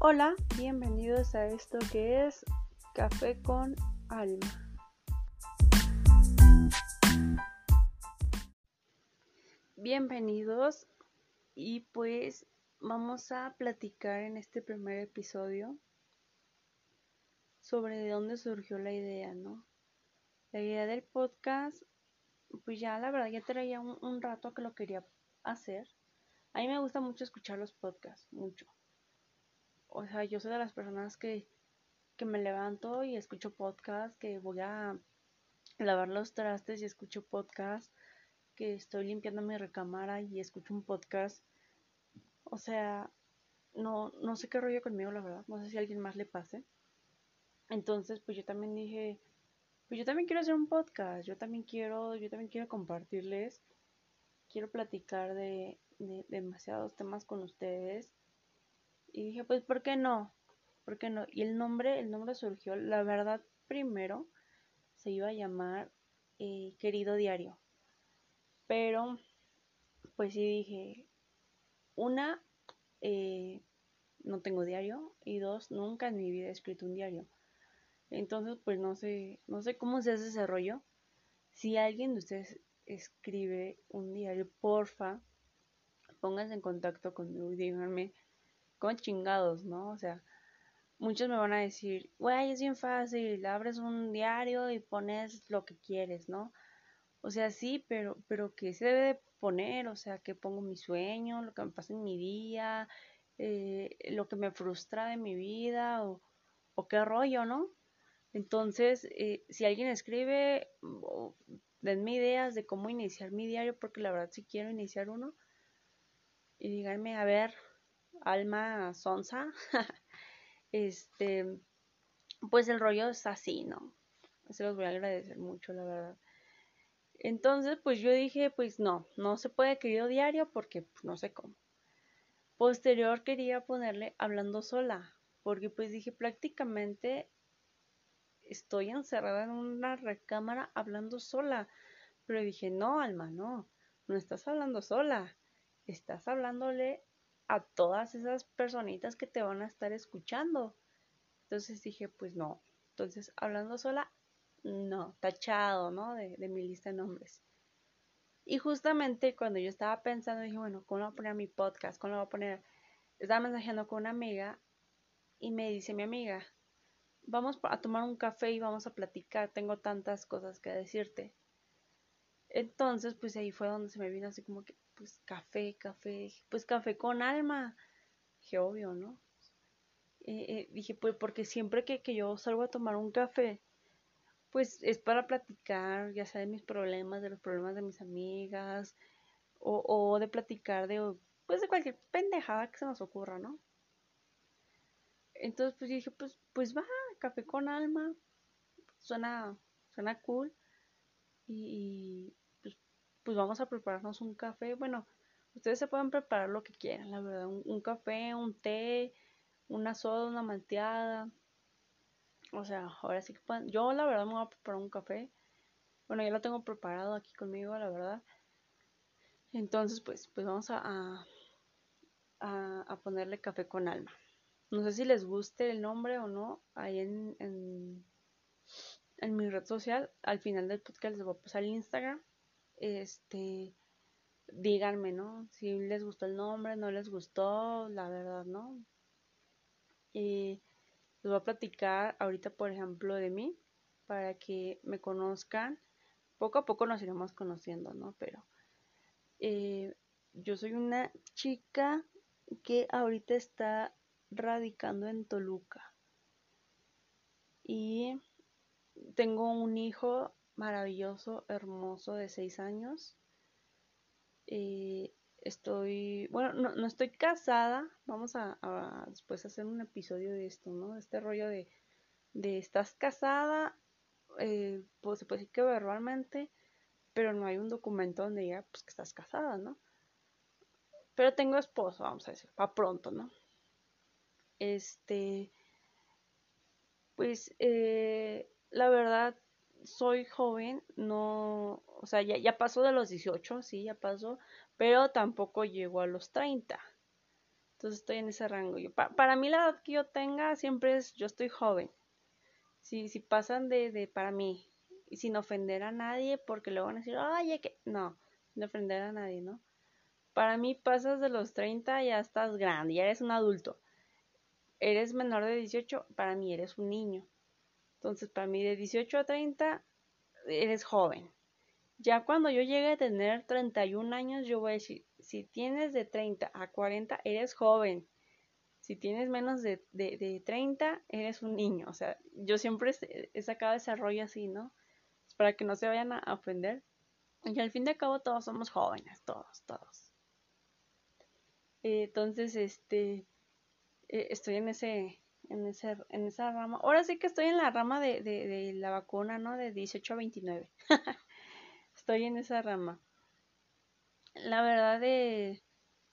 Hola, bienvenidos a esto que es Café con Alma. Bienvenidos y pues vamos a platicar en este primer episodio sobre de dónde surgió la idea, ¿no? La idea del podcast, pues ya la verdad ya traía un, un rato que lo quería hacer. A mí me gusta mucho escuchar los podcasts, mucho o sea, yo soy de las personas que, que me levanto y escucho podcast, que voy a lavar los trastes y escucho podcast, que estoy limpiando mi recámara y escucho un podcast. O sea, no, no sé qué rollo conmigo, la verdad. No sé si a alguien más le pase. Entonces, pues yo también dije, pues yo también quiero hacer un podcast. Yo también quiero, yo también quiero compartirles. Quiero platicar de, de demasiados temas con ustedes. Y dije, pues, ¿por qué no? ¿Por qué no? Y el nombre, el nombre surgió, la verdad, primero se iba a llamar eh, Querido Diario. Pero, pues sí dije, una, eh, no tengo diario. Y dos, nunca en mi vida he escrito un diario. Entonces, pues no sé, no sé cómo se hace ese rollo. Si alguien de ustedes escribe un diario, porfa, pónganse en contacto conmigo y díganme con chingados, ¿no? O sea, muchos me van a decir, güey, es bien fácil, abres un diario y pones lo que quieres, ¿no? O sea, sí, pero, pero ¿qué se debe poner? O sea, que pongo mi sueño, lo que me pasa en mi día, eh, lo que me frustra de mi vida, o, o qué rollo, ¿no? Entonces, eh, si alguien escribe, denme ideas de cómo iniciar mi diario, porque la verdad sí quiero iniciar uno. Y díganme, a ver, Alma Sonsa, este, pues el rollo es así, ¿no? Se los voy a agradecer mucho, la verdad. Entonces, pues yo dije, pues no, no se puede querido diario porque pues, no sé cómo. Posterior quería ponerle hablando sola, porque pues dije prácticamente estoy encerrada en una recámara hablando sola. Pero dije, no, Alma, no, no estás hablando sola, estás hablándole a todas esas personitas que te van a estar escuchando. Entonces dije, pues no. Entonces, hablando sola, no, tachado, ¿no? De, mi lista de nombres. Y justamente cuando yo estaba pensando, dije, bueno, ¿cómo voy a poner mi podcast? ¿Cómo lo voy a poner? Estaba mensajeando con una amiga y me dice mi amiga, vamos a tomar un café y vamos a platicar, tengo tantas cosas que decirte. Entonces, pues ahí fue donde se me vino así como que, pues café, café, pues café con alma. Dije, obvio, ¿no? Eh, eh, dije, pues porque siempre que, yo salgo a tomar un café, pues es para platicar, ya sea de mis problemas, de los problemas de mis amigas, o, o de platicar de, pues de cualquier pendejada que se nos ocurra, ¿no? Entonces, pues dije, pues, pues va, café con alma, suena, suena cool. y, vamos a prepararnos un café. Bueno, ustedes se pueden preparar lo que quieran, la verdad. Un, café, un té, una soda, una malteada. O sea, ahora sí que pueden. Yo, la verdad, me voy a preparar un café. Bueno, ya lo tengo preparado aquí conmigo, la verdad. Entonces, pues, pues vamos a, a, ponerle café con alma. No sé si les guste el nombre o no. Ahí en, en, en mi red social, al final del podcast les voy a pasar el Instagram este, díganme, ¿no? Si les gustó el nombre, no les gustó, la verdad, ¿no? Y les voy a platicar ahorita, por ejemplo, de mí, para que me conozcan. Poco a poco nos iremos conociendo, ¿no? Pero eh, yo soy una chica que ahorita está radicando en Toluca. Y tengo un hijo maravilloso, hermoso de seis años. Eh, estoy, bueno, no, estoy casada. Vamos a, después hacer un episodio de esto, ¿no? De este rollo de, de estás casada, eh, pues se puede decir que verbalmente, pero no hay un documento donde diga pues, que estás casada, ¿no? Pero tengo esposo, vamos a decir, para pronto, ¿no? Este, pues, eh, la verdad, soy joven, no, o sea, ya, ya pasó de los 18, sí, ya pasó, pero tampoco llegó a los 30. Entonces estoy en ese rango. Yo, para mí la edad que yo tenga siempre es, yo estoy joven. Si, si pasan de, de para mí y sin ofender a nadie, porque luego van a decir, oye, que no, sin ofender a nadie, ¿no? Para mí pasas de los 30 ya estás grande, ya eres un adulto. Eres menor de 18, para mí eres un niño. Entonces, para mí de 18 a 30 eres joven. Ya cuando yo llegue a tener 31 años, yo voy a decir, si tienes de 30 a 40, eres joven. Si tienes menos de, de, 30, eres un niño. O sea, yo siempre he sacado ese rollo así, ¿no? Para que no se vayan a ofender. Y al fin de cabo todos somos jóvenes, todos, todos. entonces, este, eh, estoy en ese, en, ese, en esa rama. Ahora sí que estoy en la rama de, de, la vacuna, ¿no? De 18 a 29. estoy en esa rama. La verdad de...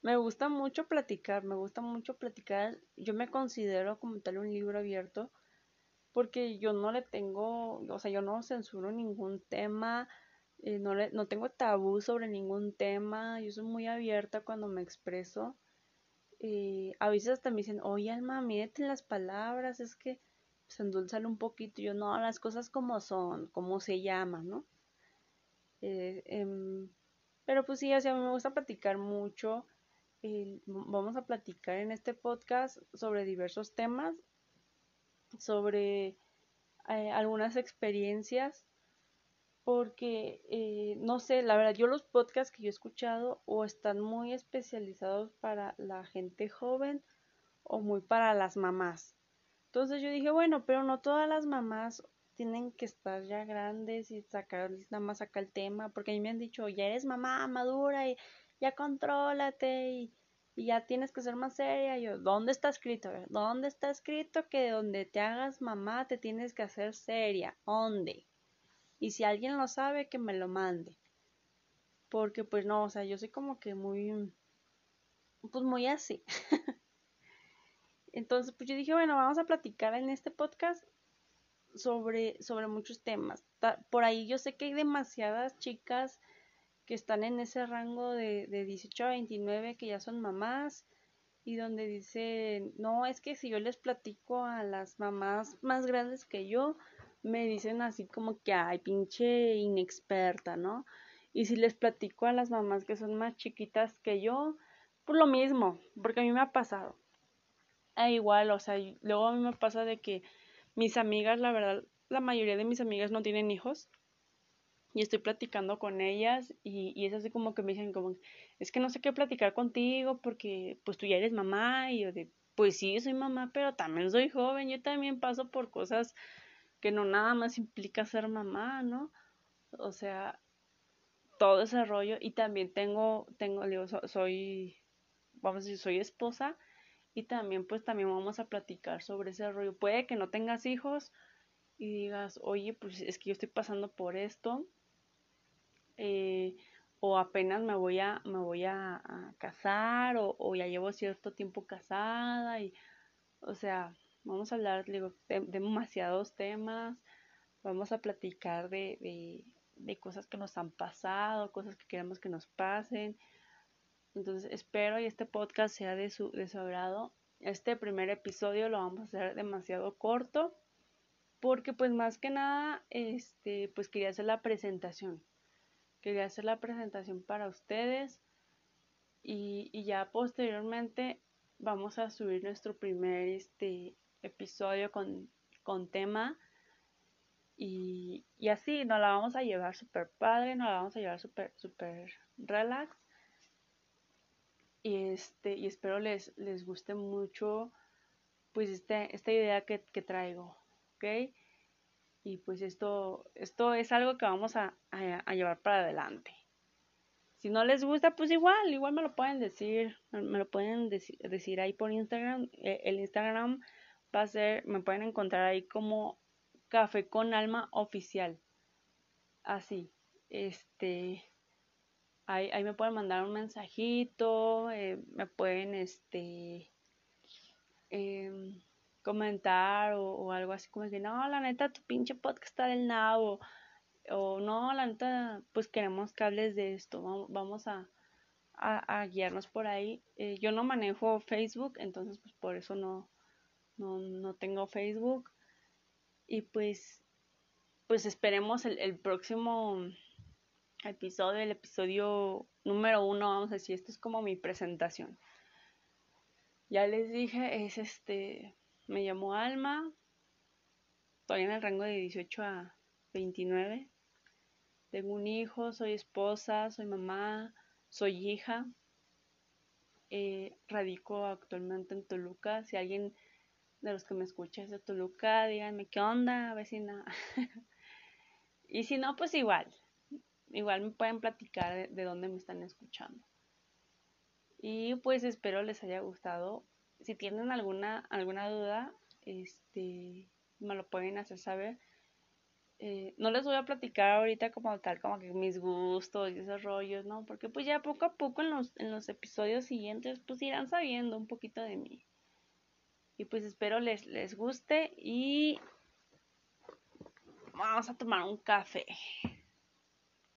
Me gusta mucho platicar, me gusta mucho platicar. Yo me considero como tal un libro abierto porque yo no le tengo, o sea, yo no censuro ningún tema, eh, no, le, no tengo tabú sobre ningún tema, yo soy muy abierta cuando me expreso. A veces hasta me dicen, oye Alma, mírate las palabras, es que se endulzan un poquito. Yo no, las cosas como son, como se llaman, ¿no? Eh, em, pero pues sí, así a mí me gusta platicar mucho. vamos a platicar en este podcast sobre diversos temas, sobre eh, algunas experiencias porque, eh, no sé, la verdad, yo los podcasts que yo he escuchado o están muy especializados para la gente joven o muy para las mamás. Entonces yo dije, bueno, pero no todas las mamás tienen que estar ya grandes y sacar nada más acá el tema, porque a mí me han dicho, ya eres mamá madura y ya contrólate y, y ya tienes que ser más seria. yo, ¿dónde está escrito? ¿Dónde está escrito que donde te hagas mamá te tienes que hacer seria? ¿Dónde? Y si alguien lo sabe, que me lo mande. Porque pues no, o sea, yo soy como que muy, pues muy así. Entonces, pues yo dije, bueno, vamos a platicar en este podcast sobre, sobre muchos temas. Por ahí yo sé que hay demasiadas chicas que están en ese rango de, de 18 a 29 que ya son mamás y donde dicen, no, es que si yo les platico a las mamás más grandes que yo, me dicen así como que, ay, pinche inexperta, ¿no? Y si les platico a las mamás que son más chiquitas que yo, pues lo mismo, porque a mí me ha pasado. E igual, o sea, luego a mí me pasa de que mis amigas, la verdad, la mayoría de mis amigas no tienen hijos. Y estoy platicando con ellas y, y es así como que me dicen como, es que no sé qué platicar contigo porque pues tú ya eres mamá y yo de, pues sí, soy mamá, pero también soy joven, yo también paso por cosas que no nada más implica ser mamá, ¿no? O sea, todo ese rollo y también tengo, tengo, digo, soy, vamos a decir, soy esposa y también pues también vamos a platicar sobre ese rollo. Puede que no tengas hijos y digas, oye, pues es que yo estoy pasando por esto eh, o apenas me voy a, me voy a, casar o, o ya llevo cierto tiempo casada y, o sea, Vamos a hablar de, demasiados temas, vamos a platicar de, cosas que nos han pasado, cosas que queremos que nos pasen. Entonces espero y este podcast sea de su, de su agrado. Este primer episodio lo vamos a hacer demasiado corto porque pues más que nada este pues quería hacer la presentación. Quería hacer la presentación para ustedes y, y ya posteriormente vamos a subir nuestro primer este episodio con, con tema. Y, y, así nos la vamos a llevar súper padre, nos la vamos a llevar súper, super relax. Y, este, y espero les, les guste mucho pues este, esta idea que, que traigo, ¿ok? Y pues esto, esto es algo que vamos a, a, llevar para adelante. Si no les gusta, pues igual, igual me lo pueden decir, me lo pueden decir, decir ahí por Instagram. Eh, el Instagram va a ser, me pueden encontrar ahí como Café con Alma Oficial. Así, este, ahí, ahí me pueden mandar un mensajito, eh, me pueden, este, em, comentar o, algo así como decir, no, la neta, tu pinche podcast está del nabo. O no, la neta, pues queremos que hables de esto. Vamos a, a, guiarnos por ahí. Eh, yo no manejo Facebook, entonces pues por eso no, no, tengo Facebook. Y pues, pues esperemos el, próximo episodio, el episodio número uno, vamos a decir, esto es como mi presentación. Ya les dije, es este, me llamo Alma, estoy en el rango de 18 a 29. Tengo un hijo, soy esposa, soy mamá, soy hija. Eh, radico actualmente en Toluca. Si alguien de los que me escucha es de Toluca, díganme qué onda, vecina. y si no, pues igual. Igual me pueden platicar de, dónde me están escuchando. Y pues espero les haya gustado. Si tienen alguna, alguna duda, este, me lo pueden hacer saber. Eh, no les voy a platicar ahorita como tal, como que mis gustos y esos rollos, ¿no? Porque pues ya poco a poco en los, en los episodios siguientes pues irán sabiendo un poquito de mí. Y pues espero les, les guste y vamos a tomar un café.